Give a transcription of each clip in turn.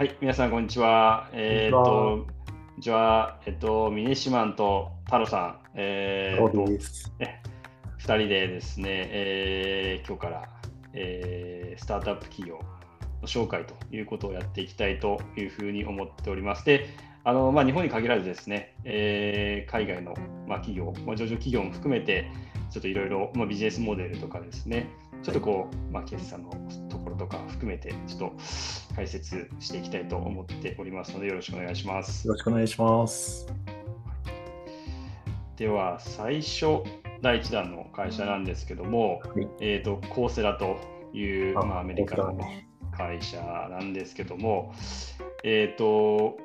はい、皆さん、こんにちは。えー、っと、こんにちは。えっと、ミニシマンと太郎さん。えー、そうです。2人でですね、えー、今日から、えー、スタートアップ企業の紹介ということをやっていきたいというふうに思っております。で、あのまあ、日本に限らずですね、えー、海外の、まあ、企業、まあ、上場企業も含めて、ちょっといろいろビジネスモデルとかですね、ちょっとこう、まあ、決算のところとか含めて、ちょっと解説していきたいと思っておりますので、よろしくお願いします。よろしくお願いします。では、最初、第1弾の会社なんですけども、はい、えっ、ー、と、コーセラという、まあ、アメリカの会社なんですけども、えっ、ー、と、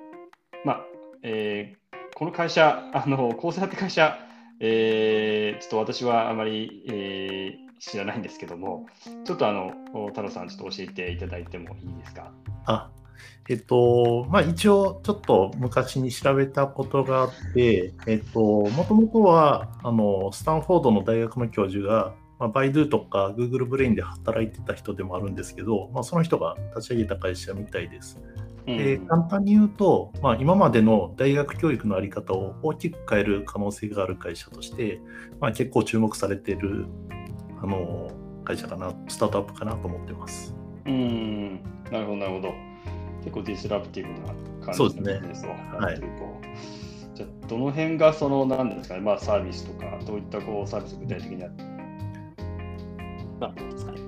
まあ、えー、この会社、あの、コーセラって会社、えー、ちょっと私はあまり、えー、知らないんですけども、ちょっとあの太郎さん、ちょっと教えていただいてもいいですか？あえっとまあ、一応、ちょっと昔に調べたことがあって、えっと、もともとはあのスタンフォードの大学の教授が、まあ、バイドゥとか Google ブレインで働いてた人でもあるんですけど、まあ、その人が立ち上げた会社みたいです。で簡単に言うと、まあ、今までの大学教育の在り方を大きく変える可能性がある会社として、まあ、結構注目されているあの会社かな、スタートアップかなと思ってます。うん、なるほど、なるほど。結構ディスラプティブな感じのビジネスをやってると。はいじゃどの辺がその何ですかね、まあ、サービスとか、どういったこうサービス具体的にあるんですかね。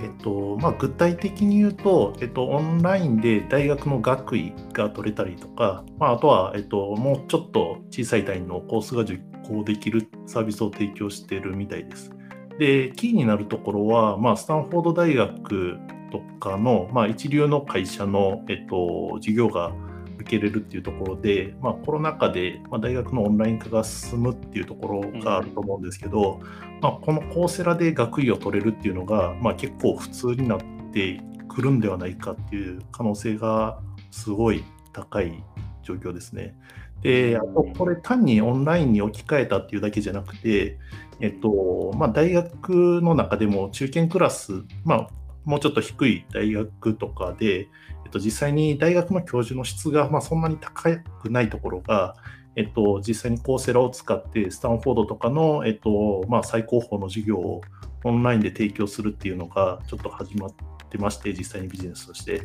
えっとまあ、具体的に言うと、えっと、オンラインで大学の学位が取れたりとか、まあ、あとは、えっと、もうちょっと小さい単位のコースが受講できるサービスを提供しているみたいです。で、キーになるところは、まあ、スタンフォード大学とかの、まあ、一流の会社の、えっと、授業が受けれるっていうところで、まあ、コロナ禍で、まあ、大学のオンライン化が進むっていうところがあると思うんですけど、まあ、このコーセラで学位を取れるっていうのが、まあ、結構普通になってくるんではないかっていう可能性がすごい高い状況ですね。で、あとこれ単にオンラインに置き換えたっていうだけじゃなくて、えっとまあ、大学の中でも中堅クラス、まあ、もうちょっと低い大学とかで、えっと、実際に大学の教授の質が、まあ、そんなに高くないところが、えっと、実際にコーセラを使ってスタンフォードとかの、えっとまあ、最高峰の授業をオンラインで提供するっていうのがちょっと始まってまして、実際にビジネスとして。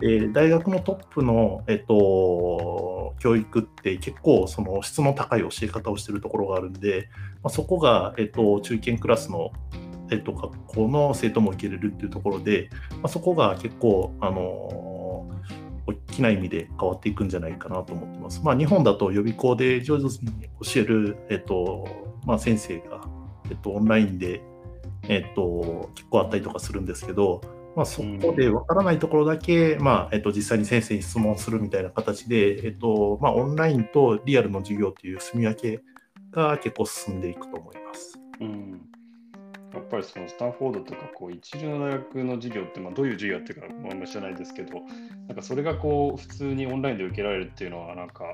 で大学のトップの、えっと、教育って結構その質の高い教え方をしてるところがあるんで、まあ、そこが、えっと、中堅クラスの、えっと、学校の生徒も受けれるっていうところで、まあ、そこが結構、あの大きな意味で変わっていくんじゃないかなと思ってます。まあ、日本だと予備校で上手に教える、えっとまあ、先生が、えっと、オンラインで、えっと、結構あったりとかするんですけど、まあ、そこで分からないところだけ、まあえっと、実際に先生に質問するみたいな形で、えっとまあ、オンラインとリアルの授業という住み分けが結構進んでいくと思います。うんやっぱりそのスタンフォードとかこう一流の大学の授業って、まあ、どういう授業っていうか、まあ、んま知らないですけど、なんかそれがこう普通にオンラインで受けられるっていうのは、なんか、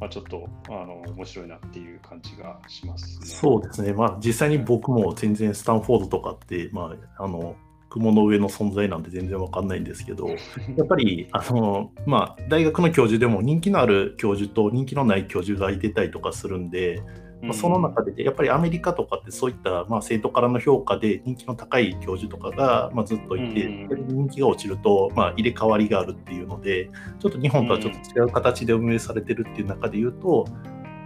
まあ、ちょっとあの面白いなっていう感じがしますね。そうですね、まあ、実際に僕も全然スタンフォードとかって、まあ、あの雲の上の存在なんて全然わかんないんですけど、やっぱり、あの、まあ、大学の教授でも人気のある教授と人気のない教授がいてたりとかするんで、まあ、その中で、やっぱりアメリカとかってそういった、まあ、生徒からの評価で人気の高い教授とかが、まあ、ずっといて、人気が落ちると、まあ、入れ替わりがあるっていうので、ちょっと日本とはちょっと違う形で運営されてるっていう中で言うと、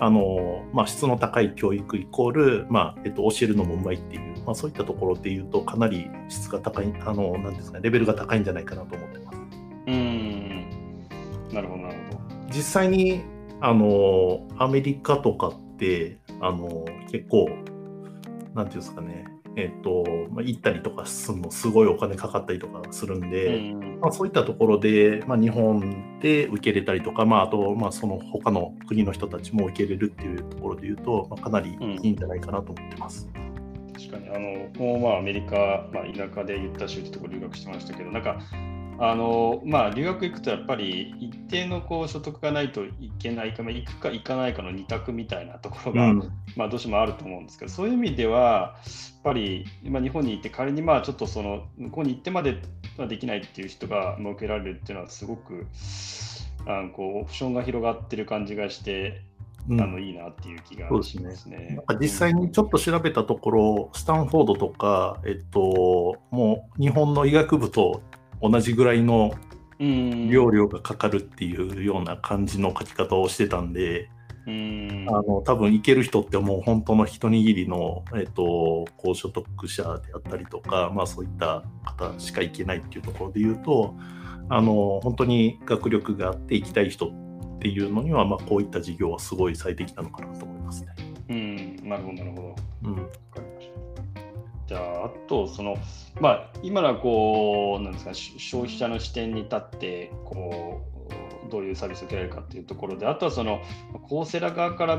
あのまあ、質の高い教育イコール、まあえっと、教えるのもうまいっていう、まあ、そういったところで言うと、かなり質が高い、あのなんですか、レベルが高いんじゃないかなと思ってます。うんなるほど、なるほど。実際にあのアメリカとかってあの結構、なんていうんですかね、えっ、と、まあ、行ったりとかするのすごいお金かかったりとかするんで、うん、まあ、そういったところで、まあ、日本で受け入れたりとか、まあ、あと、まあ、その他の国の人たちも受け入れるっていうところで言うと、まあ、かなりいいんじゃないかなと思ってます。うん、確かに、あの、もうまあアメリカ、まあ、田舎で言った州ってところ留学してましたけど、なんか、あのまあ、留学行くとやっぱり一定のこう所得がないといけないか、まあ、行くか行かないかの二択みたいなところが、うん、まあ、どうしてもあると思うんですけど、そういう意味では、やっぱり今、日本に行って仮にまあちょっとその向こうに行ってまではできないっていう人が設けられるっていうのは、すごくあのこうオプションが広がってる感じがして、うん、あのいいなっていう気がしますね。すね。なんか実際にちょっと調べたところ、スタンフォードとか、えっと、もう日本の医学部と同じぐらいの料料がかかるっていうような感じの書き方をしてたんで、うんあの多分行ける人ってもう本当の一握りの、えっと、高所得者であったりとか、まあ、そういった方しか行けないっていうところで言うとあの本当に学力があって行きたい人っていうのには、まあ、こういった事業はすごい最適なのかなと思いますね。うん、なるほど、なるほど。うん。じゃあ、あと、その、まあ、今のはこう、なんですか、消費者の視点に立って、こう、どういうサービスを受けられるかっていうところで、あとはその、コーセラ側から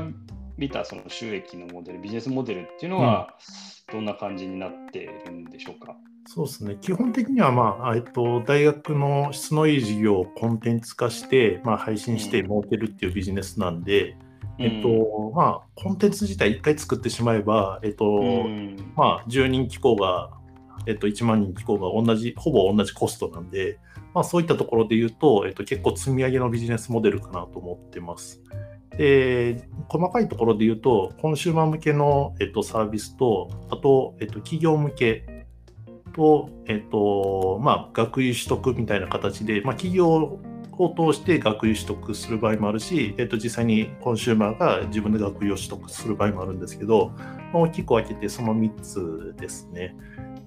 見たその収益のモデル、ビジネスモデルっていうのは、どんな感じになっているんでしょうか？うんそうですね。基本的には、まあ、えっと、大学の質のいい授業をコンテンツ化して、まあ、配信して儲けるっていうビジネスなんで、うん、えっと、まあ、コンテンツ自体1回作ってしまえば、えっと、うん、まあ、10人機構が、えっと、1万人機構が同じ、ほぼ同じコストなんで、まあ、そういったところで言うと、えっと、結構積み上げのビジネスモデルかなと思ってます。で、細かいところで言うと、コンシューマー向けの、えっと、サービスと、あと、えっと、企業向けと、えっと、まあ、学位取得みたいな形で、まあ、企業を通して学位取得する場合もあるし、えっと、実際にコンシューマーが自分で学位を取得する場合もあるんですけど、大きく分けてその3つですね。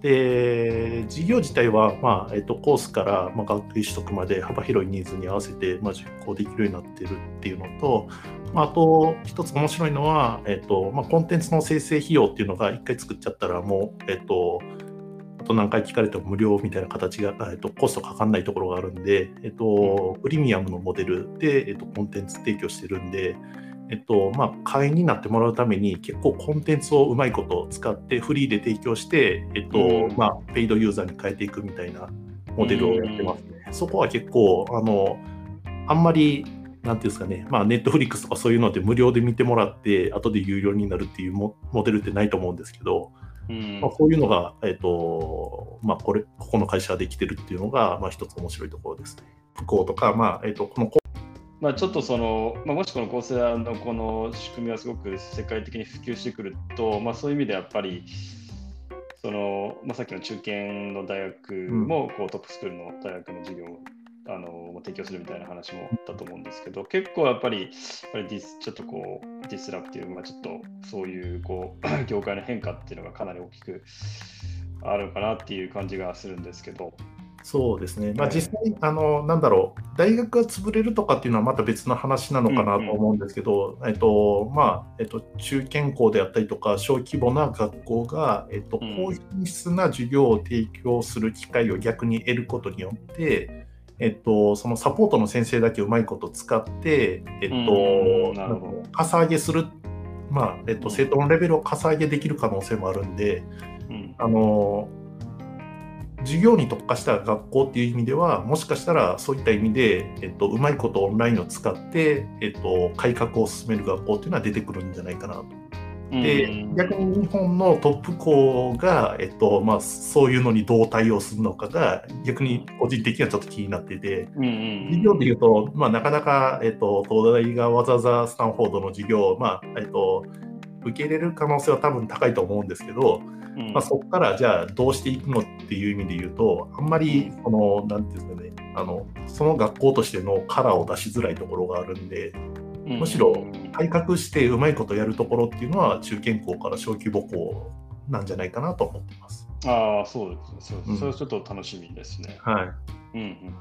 で、事業自体は、まあえっと、コースから、まあ、学位取得まで幅広いニーズに合わせて、まあ、実行できるようになってるっていうのと、まあ、あと一つ面白いのは、えっとまあ、コンテンツの生成費用っていうのが1回作っちゃったらもう、えっと、と何回聞かれても無料みたいな形が、えっと、コストかかんないところがあるんで、えっと、プレミアムのモデルで、えっと、コンテンツ提供してるんで、えっとまあ、会員になってもらうために結構コンテンツをうまいこと使ってフリーで提供して、えっとまあ、ペイドユーザーに変えていくみたいなモデルをやってますね。そこは結構あのあんまりなんていうんですかね、まあ、ネットフリックスとかそういうので無料で見てもらって、後で有料になるっていうモデルってないと思うんですけど、うんまあ、こういうのが、えーとまあ、これここの会社できてるっていうのが、まあ、一つ面白いところですね。不幸とか、まあえーと、このまあ、ちょっとその、まあ、もしこのコーセラのこの仕組みはすごく世界的に普及してくると、まあ、そういう意味でやっぱりその、まあ、さっきの中堅の大学もこうトップスクールの大学の授業あの提供するみたいな話もあったと思うんですけど、結構やっぱり、やっぱりディスちょっとこうディスラプティブ、まあ、ちょっとそういうこう 業界の変化っていうのがかなり大きくあるかなっていう感じがするんですけど。そうですね、まあ、実際、あのなんだろう、大学が潰れるとかっていうのはまた別の話なのかなと思うんですけど、えっとまあえっと、中堅校であったりとか、小規模な学校が、えっと、高品質な授業を提供する機会を逆に得ることによって、えっと、そのサポートの先生だけうまいこと使って、えっと、かさ上げする、まあえっと、生徒のレベルをかさ上げできる可能性もあるんで、うん、あの授業に特化した学校っていう意味ではもしかしたらそういった意味で、えっと、うまいことオンラインを使って、えっと、改革を進める学校っていうのは出てくるんじゃないかなと。で逆に日本のトップ校が、えっとまあ、そういうのにどう対応するのかが逆に個人的にはちょっと気になってて、授業でいうと、まあ、なかなか、えっと、東大がわざわざスタンフォードの授業を、まあえっと、受け入れる可能性は多分高いと思うんですけど、まあ、そこからじゃあどうしていくのっていう意味で言うとあんまりそのなんていうんですかねあのその学校としてのカラーを出しづらいところがあるんで。むしろ改革してうまいことやるところっていうのは中堅校から小規模校なんじゃないかなと思ってます。ああ、そうですね。それはちょっと楽しみですね。はい。うん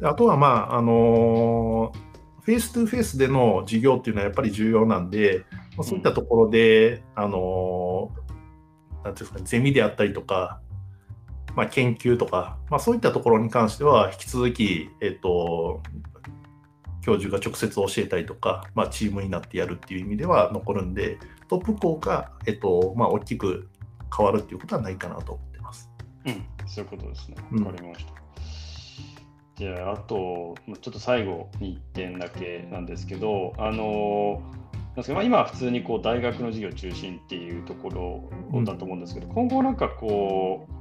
うん、あとは、まあ、あのー、フェイス2フェイスでの授業っていうのはやっぱり重要なんで、まあ、そういったところで、うん、あのー、なんていうんですか、ゼミであったりとか、まあ、研究とか、まあ、そういったところに関しては、引き続き、えっ、と、教授が直接教えたりとか、まあ、チームになってやるっていう意味では残るんで、トップ校が、えっとまあ、大きく変わるっていうことはないかなと思ってます。うん、そういうことですね。わかりました。じゃあ、あと、ちょっと最後に1点だけなんですけど、あのなんですかまあ、今は普通にこう大学の授業中心っていうところだと思うんですけど、うん、今後なんかこう、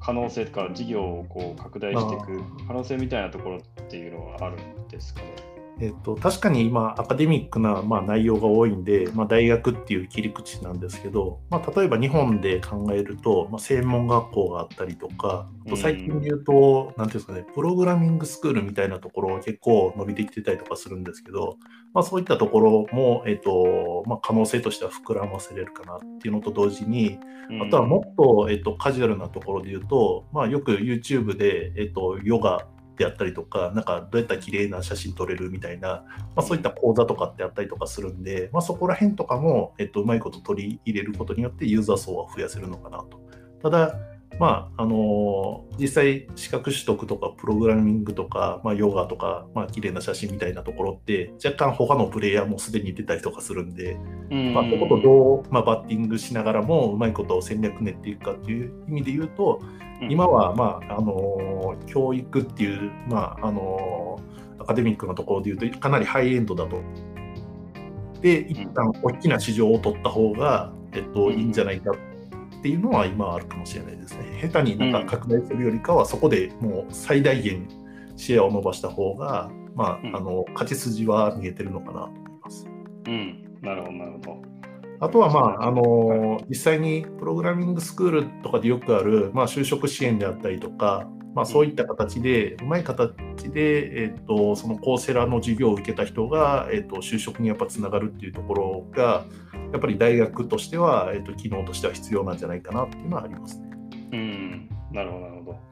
可能性とか事業をこう拡大していく可能性みたいなところっていうのはあるんですかね？えっと、確かに今、アカデミックな、まあ、内容が多いんで、まあ、大学っていう切り口なんですけど、まあ、例えば日本で考えると、まあ、専門学校があったりとか、あと最近で言うと、なんていうんですかね、プログラミングスクールみたいなところ結構伸びてきてたりとかするんですけど、まあ、そういったところも、えっとまあ、可能性としては膨らませれるかなっていうのと同時に、あとはもっと、えっと、カジュアルなところで言うと、まあ、よく YouTube で、えっと、ヨガであったりとか、なんかどうやったら綺麗な写真撮れるみたいな、まあ、そういった講座とかってあったりとかするんで、まあ、そこら辺とかも、えっと、うまいこと取り入れることによってユーザー層は増やせるのかなと。ただ、まああのー、実際資格取得とかプログラミングとか、まあ、ヨガとか、まあ綺麗な写真みたいなところって若干他のプレイヤーもすでに出たりとかするんで、うんまあ、そことどう、まあ、バッティングしながらもうまいことを戦略練っていくかっていう意味で言うと、今は、まああのー、教育っていう、まああのー、アカデミックなところで言うとかなりハイエンドだと。で一旦大きな市場を取った方が、えっと、いいんじゃないかっていうのは今はあるかもしれないですね。下手になんか拡大するよりかは、そこでもう最大限シェアを伸ばした方が、まあ、あの勝ち筋は見えてるのかなと思います。うん、なるほど、なるほど。あとは、まあ、あの実際にプログラミングスクールとかでよくある、まあ、就職支援であったりとか、まあ、そういった形で、うまい形で、えーと、そのコーセラの授業を受けた人が、えーと、就職にやっぱつながるっていうところが、やっぱり大学としては、えーと、機能としては必要なんじゃないかなっていうのはありますね。うんなるほど、なるほど。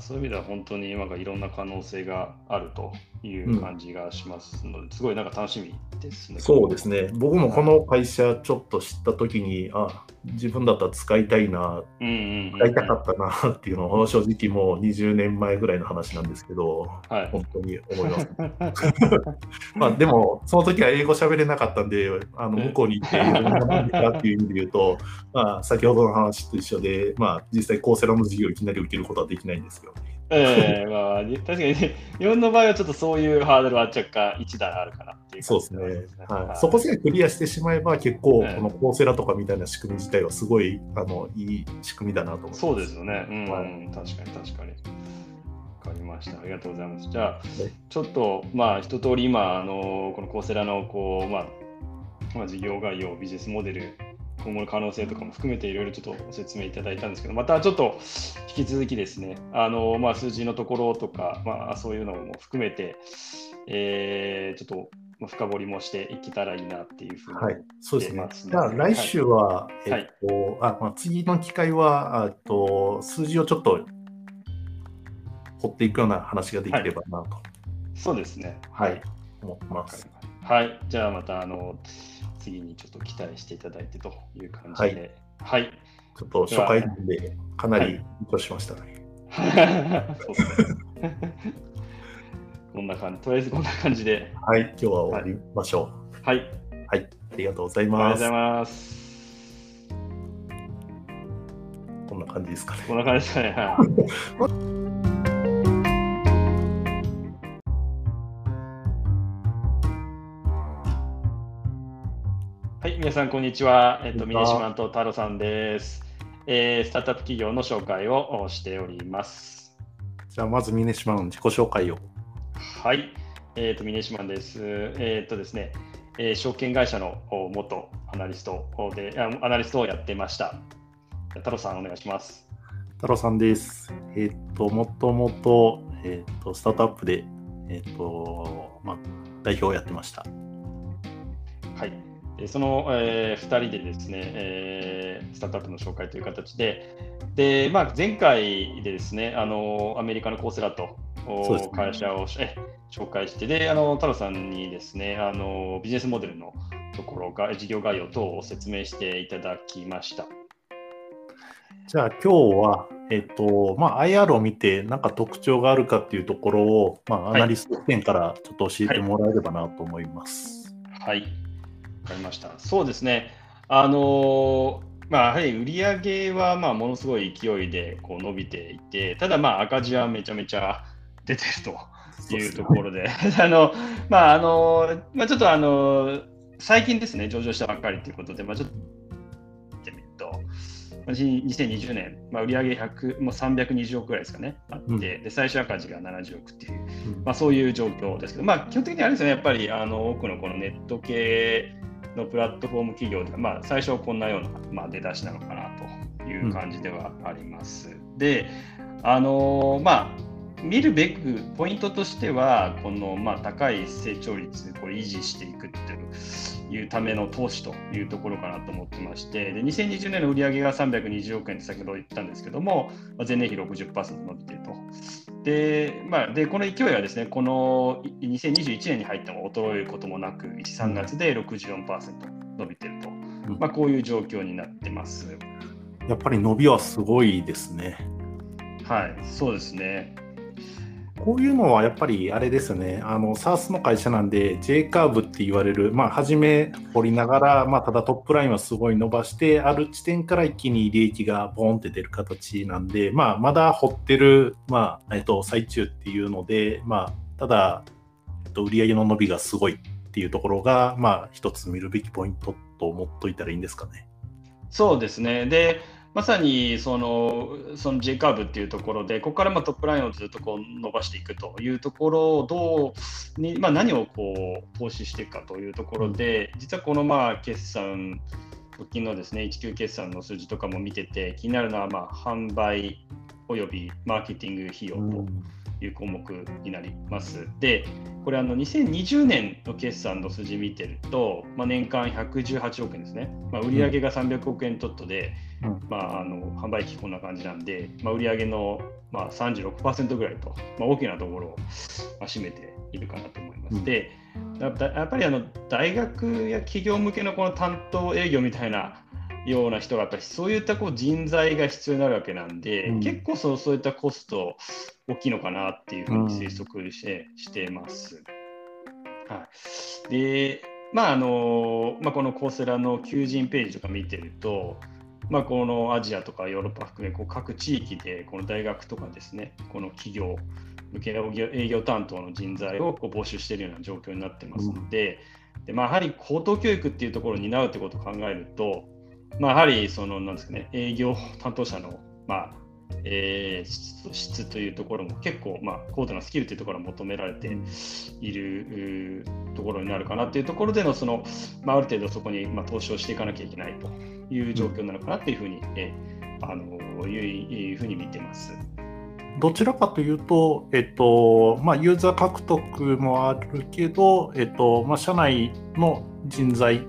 そういう意味では本当に今がいろんな可能性があるという感じがしますので、うん、すごいなんか楽しみですね。そうですね。僕もこの会社ちょっと知ったときに、あ自分だったら使いたいな、うんうん使いたかったなっていうのを正直もう20年前ぐらいの話なんですけど、はい、本当に思います。まあでも、その時は英語喋れなかったんで、あの向こうに行っていろんな何かっていう意味で言うと、まあ先ほどの話と一緒で、まあ実際コーセラの授業をいきなり受けることはできないんですよね。ええー、まあ、確かに、ね、日本の場合はちょっとそういうハードルは若干一段あるかなっていう、そうですね。はい。そこさえクリアしてしまえば、結構、このコーセラとかみたいな仕組み自体はすごい、あの、いい仕組みだなと思います。そうですよね。うん、はい、確かに確かに。わかりました。ありがとうございます。じゃあ、ちょっと、まあ、一通り今、あの、このコーセラの、こう、まあ、まあ、事業概要、ビジネスモデル、今後の可能性とかも含めていろいろちょっとご説明いただいたんですけど、またちょっと引き続きですね、あのまあ、数字のところとか、まあ、そういうのも含めて、えー、ちょっと深掘りもしていけたらいいなっていうふうに、ね、はい、そうですね。じゃあ来週は、はい、えっと、あまあ、次の機会はあと数字をちょっと掘っていくような話ができればなと。はい、そうですね。はい、思ってます。はい、じゃあまたあの次にちょっと期待していただいてという感じで、はい。はい、ちょっと初回で、かなり緊張しましたね。こんな感じ、とりあえずこんな感じで。はい、今日は終わりましょう。はい。はい、ありがとうございます。ありがとうございます。こんな感じですかね。こんな感じですかね。はい 皆さん、こんにちは。えっと、ミネシマンと太郎さんです、えー。スタートアップ企業の紹介をしております。じゃあ、まずミネシマン自己紹介を。はい。えっ、ー、と、ミネシマンです。えっ、ー、とですね、えー、証券会社の元アナリストで、アナリストをやってました。太郎さん、お願いします。太郎さんです。えっ、と、もともと、えっ、と、スタートアップで、えっ、と、まあ、代表をやってました。はい。その、えー、2人でですね、えー、スタートアップの紹介という形で、でまあ、前回でですねあのアメリカのコーセラと会社を、ね、紹介して、であの太郎さんにですねあのビジネスモデルのところが事業概要等を説明していただきました。じゃあ今日は、えっとまあ、IR を見て何か特徴があるかっていうところを、まあ、アナリスト点からちょっと教えてもらえればなと思います。はい、はいわかりました。そうですね。あのまあ、やはり売上はまあものすごい勢いでこう伸びていて、ただまあ赤字はめちゃめちゃ出てるというところで、あのまああのまあ、ちょっとあの最近ですね、上場したばっかりということで、まあ、ちょっと見てみると、2020年、まあ、売上100もう320億ぐらいですかね、あって、うん、で最終赤字が70億っていう、まあ、そういう状況ですけど、まあ、基本的にあれですね、やっぱりあの多くのこのネット系のプラットフォーム企業でまあ、最初はこんなような、まあ、出だしなのかなという感じではあります。うん、で、あのまあ見るべくポイントとしては、このまあ高い成長率を維持していくっていうための投資というところかなと思ってまして、で2020年の売上が320億円って先ほど言ったんですけども、まあ、前年比60%伸びていると。でまあ、でこの勢いはですね、この2021年に入っても衰えることもなく、1、3月で64%伸びていると、まあ、こういう状況になってます。やっぱり伸びはすごいですね。はい、そうですね。こういうのはやっぱりあれですね、あの SARS の会社なんで、J カーブって言われる、まあ、初め掘りながら、まあ、ただトップラインはすごい伸ばして、ある地点から一気に利益がボーンって出る形なんで、まあ、まだ掘ってる、まあえっと、最中っていうので、まあ、ただ、えっと、売上の伸びがすごいっていうところが、まあ、一つ見るべきポイントと思っといたらいいんですかね。そうですね。で、まさにそのその J カーブっていうところで、ここからまトップラインをずっとこう伸ばしていくというところをどうに、まあ、何をこう投資していくかというところで、実はこのまあ決算、直近のですね、19決算の数字とかも見てて、気になるのはまあ販売およびマーケティング費用と。いう項目になります。で、これあの2020年の決算の数字見てると、まあ、年間118億円ですね、まあ、売上が300億円ちょっとで、うん、まあ、あの販売機こんな感じなんで、まあ、売上のまあ36%ぐらいと、まあ、大きなところを占めているかなと思います。うん、でやっぱりあの大学や企業向けのこの担当営業みたいなような人がやっぱりそういったこう人材が必要になるわけなんで、うん、結構そうそういったコスト大きいのかなっていうふうに推測して,、してます。はい、で、まああのまあ、このコーセラの求人ページとか見てると、まあ、このアジアとかヨーロッパ含めこう各地域でこの大学とかですね、この企業向けの営業担当の人材をこう募集しているような状況になってますので、うん、でまあ、やはり高等教育っていうところを担うということを考えると、まあ、やはりそのなんですかね、営業担当者の、まあえー、質というところも結構、まあ、高度なスキルというところが求められているところになるかなというところでのその、まあ、ある程度そこに、まあ、投資をしていかなきゃいけないという状況なのかなというふうに、えー、あのいうふうに見てます。どちらかというと、えっとまあ、ユーザー獲得もあるけど、えっとまあ、社内の人材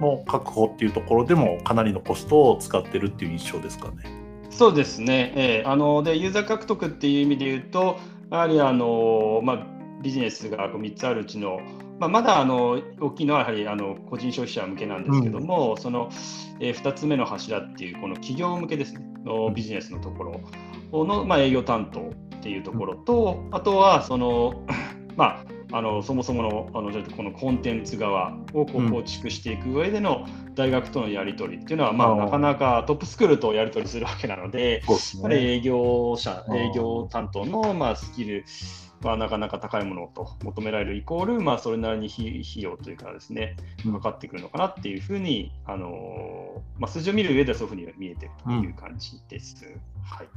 の確保っていうところでもかなりのコストを使ってるっていう印象ですかね。そうですね、えー、あのでユーザー獲得っていう意味で言うと、やはりあの、まあ、ビジネスが3つあるうちの、まあ、まだあの大きいのはやはりあの個人消費者向けなんですけども、うん、その、えー、2つ目の柱っていう、この企業向けですね、のビジネスのところ。の、まあ、営業担当っていうところと、あとはその、まあ、あのそもそものあのこのコンテンツ側をこう構築していく上での大学とのやり取りっていうのは、まあ、なかなかトップスクールとやり取りするわけなので、ね、営業者、営業担当の、まあ、スキルはなかなか高いものと求められるイコール、まあ、それなりに費用というかですね、かかってくるのかなっていうふうに、あのまあ、数字を見る上ではそういうふうに見えてるという感じです。うん、はい。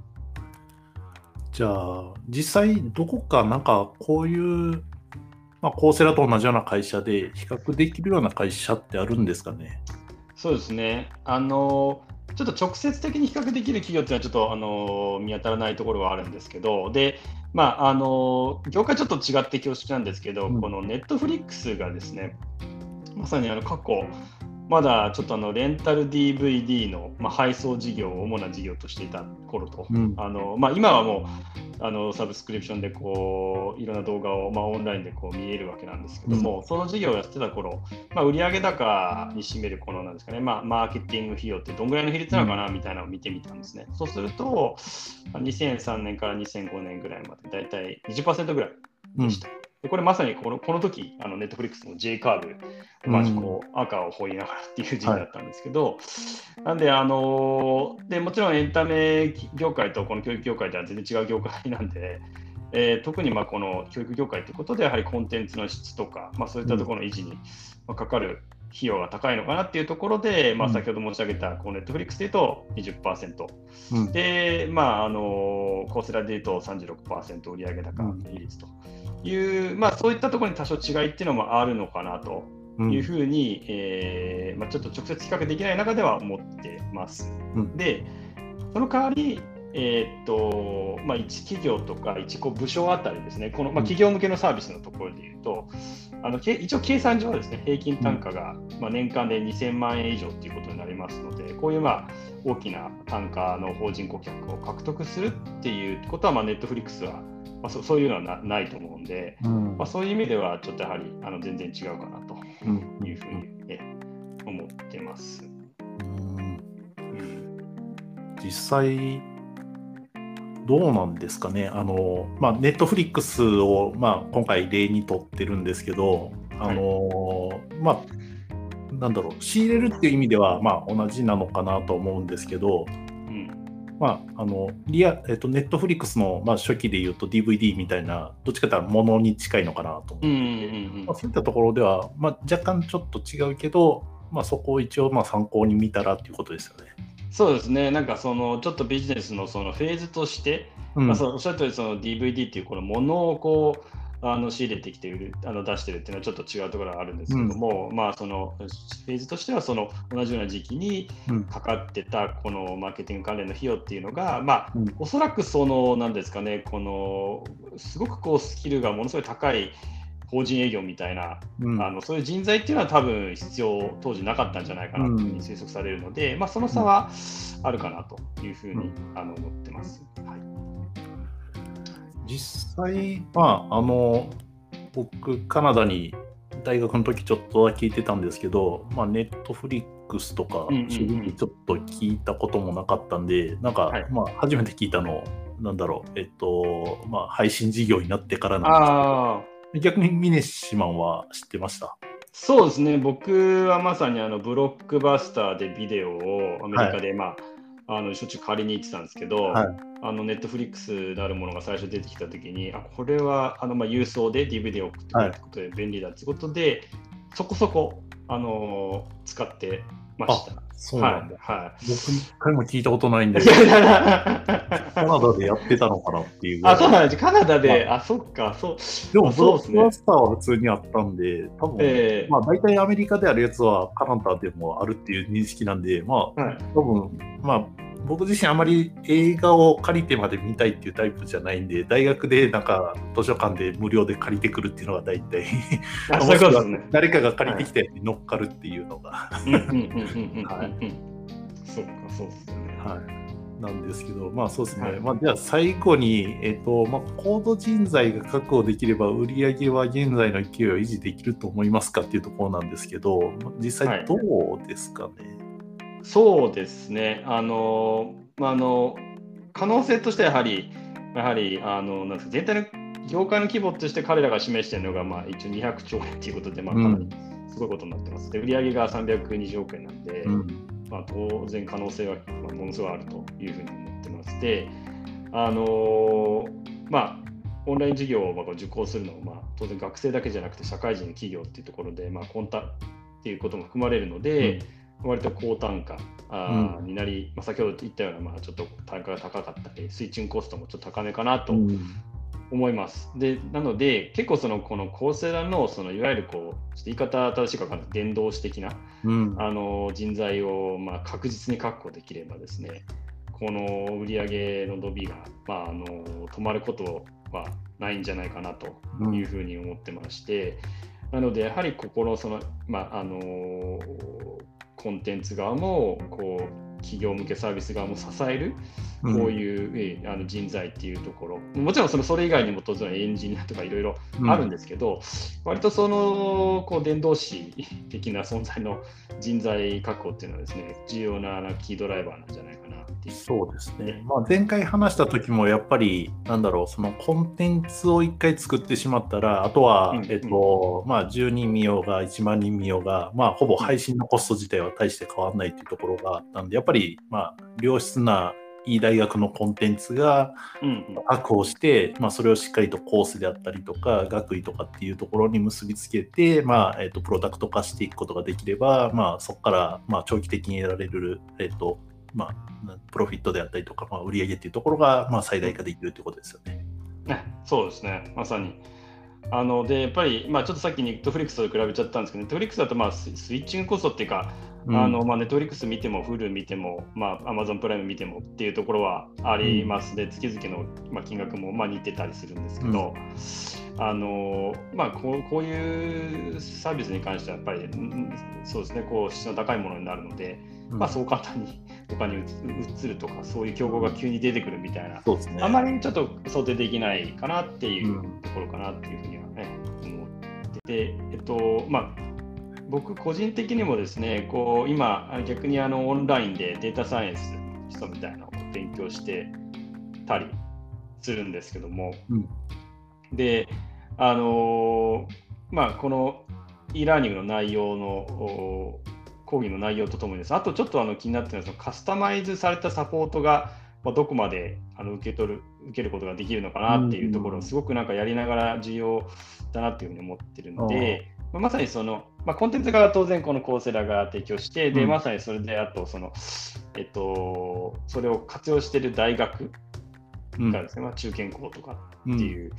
じゃあ、実際、どこかなんかこういうまあ、コーセラと同じような会社で比較できるような会社ってあるんですかね？そうですね。あのちょっと直接的に比較できる企業っていうのはちょっとあの見当たらないところはあるんですけど、で、まあ、あの業界ちょっと違って恐縮なんですけど、うん、このネットフリックスがですね、まさにあの過去、まだちょっとあのレンタル DVD の、まあ、配送事業を主な事業としていた頃と、うん、あのまあ、今はもうあのサブスクリプションでこういろんな動画を、まあ、オンラインでこう見えるわけなんですけども、うん、その事業をやってた頃、まあ、売上高に占めるこのなんですかね、まあ、マーケティング費用ってどんぐらいの比率なのかなみたいなのを見てみたんですね。そうすると2003年から2005年ぐらいまでだいたい20%ぐらいでした。うんでこれまさにこのこの時あのネットフリックスの J カーブ、まじこう赤を掘りながらっていう時期だったんですけど、はい、なんであのでもちろんエンタメ業界とこの教育業界では全然違う業界なんで、えー、特にまあこの教育業界ということで、やはりコンテンツの質とか、まあ、そういったところの維持にかかる費用が高いのかなっていうところで、まあ、先ほど申し上げたこのネットフリックスでいうと20%、うん、で、まあ、あのコースラでいうと36%売上高比率という、うん、まあ、そういったところに多少違いっていうのもあるのかなというふうに、うん、えー、まあ、ちょっと直接比較できない中では思ってます。で、その代わり、えー、っとまあ、1企業とか1個部署あたりですね、この、まあ、企業向けのサービスのところでいうと、あの一応計算上はですね、平均単価が、まあ、年間で2000万円以上ということになりますので、こういう、まあ、大きな単価の法人顧客を獲得するっていうことは、まあ、ネットフリックスは、まあ、そそういうのはなないと思うんで、うん、まあ、そういう意味では、ちょっとやはりあの全然違うかなというふうに、え思ってます。実際どうなんですかね、あのまあ、ネットフリックスを、まあ、今回例にとってるんですけど、あの、はい、まあ、なんだろう、仕入れるっていう意味では、まあ、同じなのかなと思うんですけど、まあ、あのリアえっと、ネットフリックスの、まあ、初期で言うと DVD みたいな、どっちかというとものに近いのかなと思って、まあ、そういったところでは、まあ、若干ちょっと違うけど、まあ、そこを一応まあ参考に見たらっていうことですよね。そうですね、なんかそのちょっとビジネスのそのフェーズとして、うん、まあ、そのおっしゃったようにその DVD っていうこのものをこうあの仕入れてきて売るあの出してるっていうのはちょっと違うところがあるんですけども、うん、まあそのフェーズとしてはその同じような時期にかかってたこのマーケティング関連の費用っていうのが、まあ、おそらくそのなんですかねこのすごくこうスキルがものすごい高い法人営業みたいな、うん、あのそういう人材っていうのは多分必要当時なかったんじゃないかなというふうに推測されるので、うん、まあ、その差はあるかなというふうに、あの思ってます。はい、実際、まあ、あの僕カナダに大学の時ちょっとは聞いてたんですけど、まあ、ネットフリックスとか正直ちょっと聞いたこともなかったんで、なんか、まあ、初めて聞いたのなんだろう、えっと、まあ、配信事業になってからなんですけど、逆にミネシマンは知ってました？そうですね、僕はまさにあのブロックバスターでビデオをアメリカで、はい、まあ、あのしょっちゅう借りに行ってたんですけど、はい、あのネットフリックスであるものが最初出てきたときに、あこれはあのまあ郵送で DVD を送ってくれることで便利だってことで、はい、そこそこ、あのー、使ってました。そうなんだ。はい。はい、僕、一回も聞いたことないんで、カナダでやってたのかなっていう。あ、そうなんです。カナダで、あ、そっか、そう。でも、ブロックバスターは普通にあったんで、多分、えー、まあ、大体アメリカであるやつはカナダでもあるっていう認識なんで、まあ、はい、多分、まあ、僕自身あまり映画を借りてまで見たいっていうタイプじゃないんで、大学でなんか図書館で無料で借りてくるっていうのが大体、誰かが借りてきて乗っかるっていうのが。はい。そうか、そうですね。はい。なんですけど、まあそうですね、はい、まあ、じゃあ最後に、えっとまあ、高度人材が確保できれば、売上は現在の勢いを維持できると思いますかっていうところなんですけど、実際どうですかね？はいそうですね、あのまあ、あの可能性としてはやはり、やはりあのなんですか全体の業界の規模として彼らが示しているのが、まあ、一応200兆円ということで、まあ、かなりすごいことになってます。で売上が320億円なんで、うん、まあ、当然可能性は、まあ、ものすごいあるというふうに思ってまして、あのまあ、オンライン授業を受講するのも、まあ、当然学生だけじゃなくて社会人、企業っていうところで、まあ、コンタっていうことも含まれるので、うん割と高単価あ、になり、まあ、先ほど言ったような、まあ、ちょっと単価が高かったり、スイッチングコストもちょっと高めかなと思います。うん、でなので、結構そのこのコーセラのそのいわゆるこう、ちょっと言い方正しいか分かんない、伝道師的な、うん、あの人材をまあ確実に確保できればですね、この売上の伸びが、まあ、あの止まることはないんじゃないかなというふうに思ってまして、うん、なので、やはりここのその、まああのコンテンツ側もこう企業向けサービス側も支える。こういう、うん、あの人材っていうところ。もちろんそのそれ以外にも当然エンジニアとかいろいろあるんですけど、うん、割とそのこう伝道師的な存在の人材確保っていうのはですね重要なキードライバーなんじゃないかなっていう。そうですね、まあ、前回話した時もやっぱりなんだろうそのコンテンツを1回作ってしまったらあとは、うん、えっとまあ、10人見ようが1万人見ようが、まあ、ほぼ配信のコスト自体は大して変わらないっていうところがあったんでやっぱりまあ良質ないい大学のコンテンツが確保して、まあ、それをしっかりとコースであったりとか学位とかっていうところに結びつけて、まあえーと、プロダクト化していくことができれば、まあ、そこから、まあ、長期的に得られる、えーとまあ、プロフィットであったりとか、まあ、売上っていうところが、まあ、最大化できるということですよね。そうですね。まさに。あのでやっぱり、まあ、ちょっとさっきネットフリックスと比べちゃったんですけど、ネットフリックスだとまあスイッチングコストっていうか、うん、あのまあ、ネットフリックス見ても、フル見ても、まあ、アマゾンプライム見てもっていうところはあります。で、月々の、まあ、金額もまあ似てたりするんですけど、うん、あのまあこう、こういうサービスに関してはやっぱり、そうですね、こう質の高いものになるので、まあ、そう簡単に他に移るとか、そういう競合が急に出てくるみたいな、そうですね、あまりちょっと想定できないかなっていうところかなっていうふうにはね、思って。て、えっと、まあ、僕個人的にもですね、こう今、逆にあのオンラインでデータサイエンス基礎みたいなのを勉強してたりするんですけども、うん、で、あのまあ、この e ラーニングの内容の講義の内容とともにです、あとちょっとあの気になってるのは、カスタマイズされたサポートが、まどこまであの受け取る受けることができるのかなっていうところをすごくなんかやりながら重要だなっていうふうに思ってるので、ままさにその、まあ、コンテンツ側は当然このコーセラが提供して、で、まさにそれであとその、えっと、それを活用している大学がですね、まあ、中堅校とかっていう、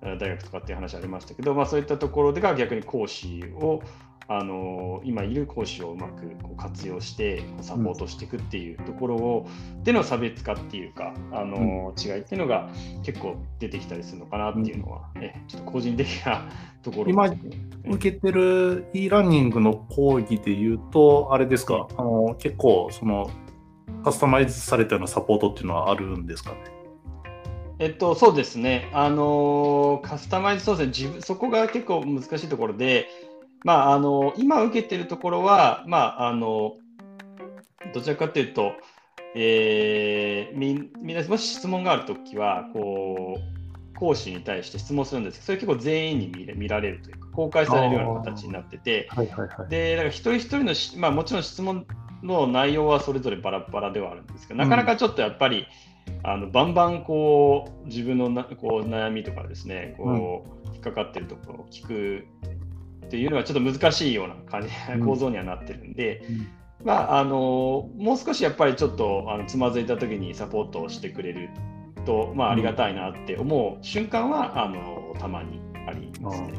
大学とかっていう話ありましたけど、まあ、そういったところでが逆に講師をあの今いる講師をうまくこう活用してサポートしていくっていうところを、うん、での差別化っていうかあの、うん、違いっていうのが結構出てきたりするのかなっていうのは、ね、ちょっと個人的なところ、今受けてる e ラーニングの講義でいうとあれですか、あの結構そのカスタマイズされたようなサポートっていうのはあるんですかね？えっと、そうですね、あのカスタマイズ、そうですね。自分、そこが結構難しいところで、まあ、あの今受けてるところは、まあ、あのどちらかというと、えー、みみんなもし質問があるときはこう講師に対して質問するんですけどそれ結構全員に見見られるというか公開されるような形になってて、はいはいはい、でだから一人一人のまあ、もちろん質問の内容はそれぞれバラバラではあるんですけどなかなかちょっとやっぱり、うん、あのバンバンこう自分のなこう悩みとかですねこう、引っかかってるところを聞くっていうのはちょっと難しいような感じ、構造にはなってるんで、まあ、あのもう少しやっぱりちょっとあのつまずいた時にサポートをしてくれると、まあ、ありがたいなって思う瞬間は、あのたまにありますね。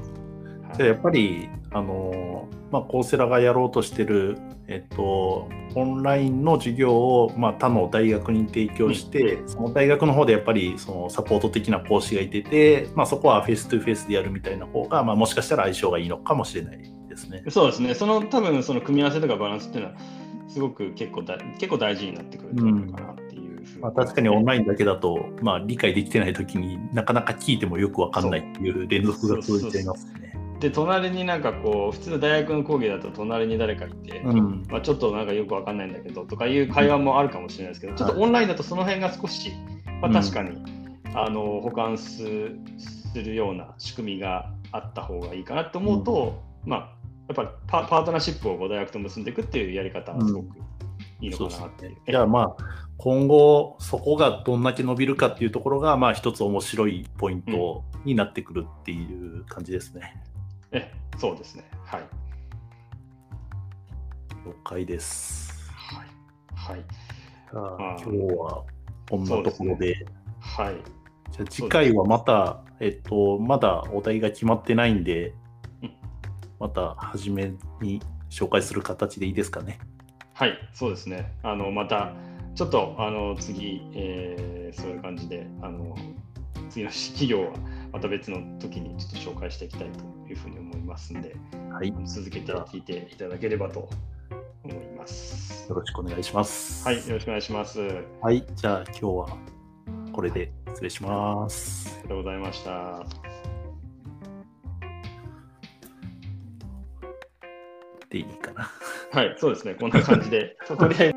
じゃやっぱりあの、まあ、コーセラがやろうとしてる、えっと、オンラインの授業を、まあ、他の大学に提供して、うん、その大学の方でやっぱりそのサポート的な講師がいてて、まあ、そこはフェイス2フェイスでやるみたいな方が、まあ、もしかしたら相性がいいのかもしれないですね。そうですね、その多分その組み合わせとかバランスっていうのは、すごく結構だ結構大事になってくるんじゃないかなっていう。うん、まあ、確かにオンラインだけだと、まあ、理解できてないときになかなか聞いてもよくわかんないっていう連続が続いちゃいますね。で隣になんかこう普通の大学の講義だと隣に誰かいて、うん、まあ、ちょっとなんかよくわかんないんだけどとかいう会話もあるかもしれないですけど、ちょっとオンラインだとその辺が少し、まあ、確かに、うん、あの保管するような仕組みがあった方がいいかなと思うと、うん、まあやっぱりパパートナーシップを大学と結んでいくっていうやり方はすごくいいのかなっていう。ね、じゃあまあ今後そこがどんだけ伸びるかっていうところがまあ一つ面白いポイントになってくるっていう感じですね。えそうですね。はい。了解です。はい。はい。あ、今日はこんなところで。でね、はい。じゃあ次回はまた、えっと、まだお題が決まってないんで、うん、また初めに紹介する形でいいですかね。はい、そうですね。あの、また、ちょっと、あの、次、えー、そういう感じで、あの、次の企業は、また別の時にちょっと紹介していきたいというふうに思いますので、はい、続けて聞いていただければと思います。よろしくお願いします。はい、よろしくお願いします。はい、じゃあ今日はこれで失礼します。ありがとうございました。でいいかな。はい、そうですね。こんな感じで、とりあえず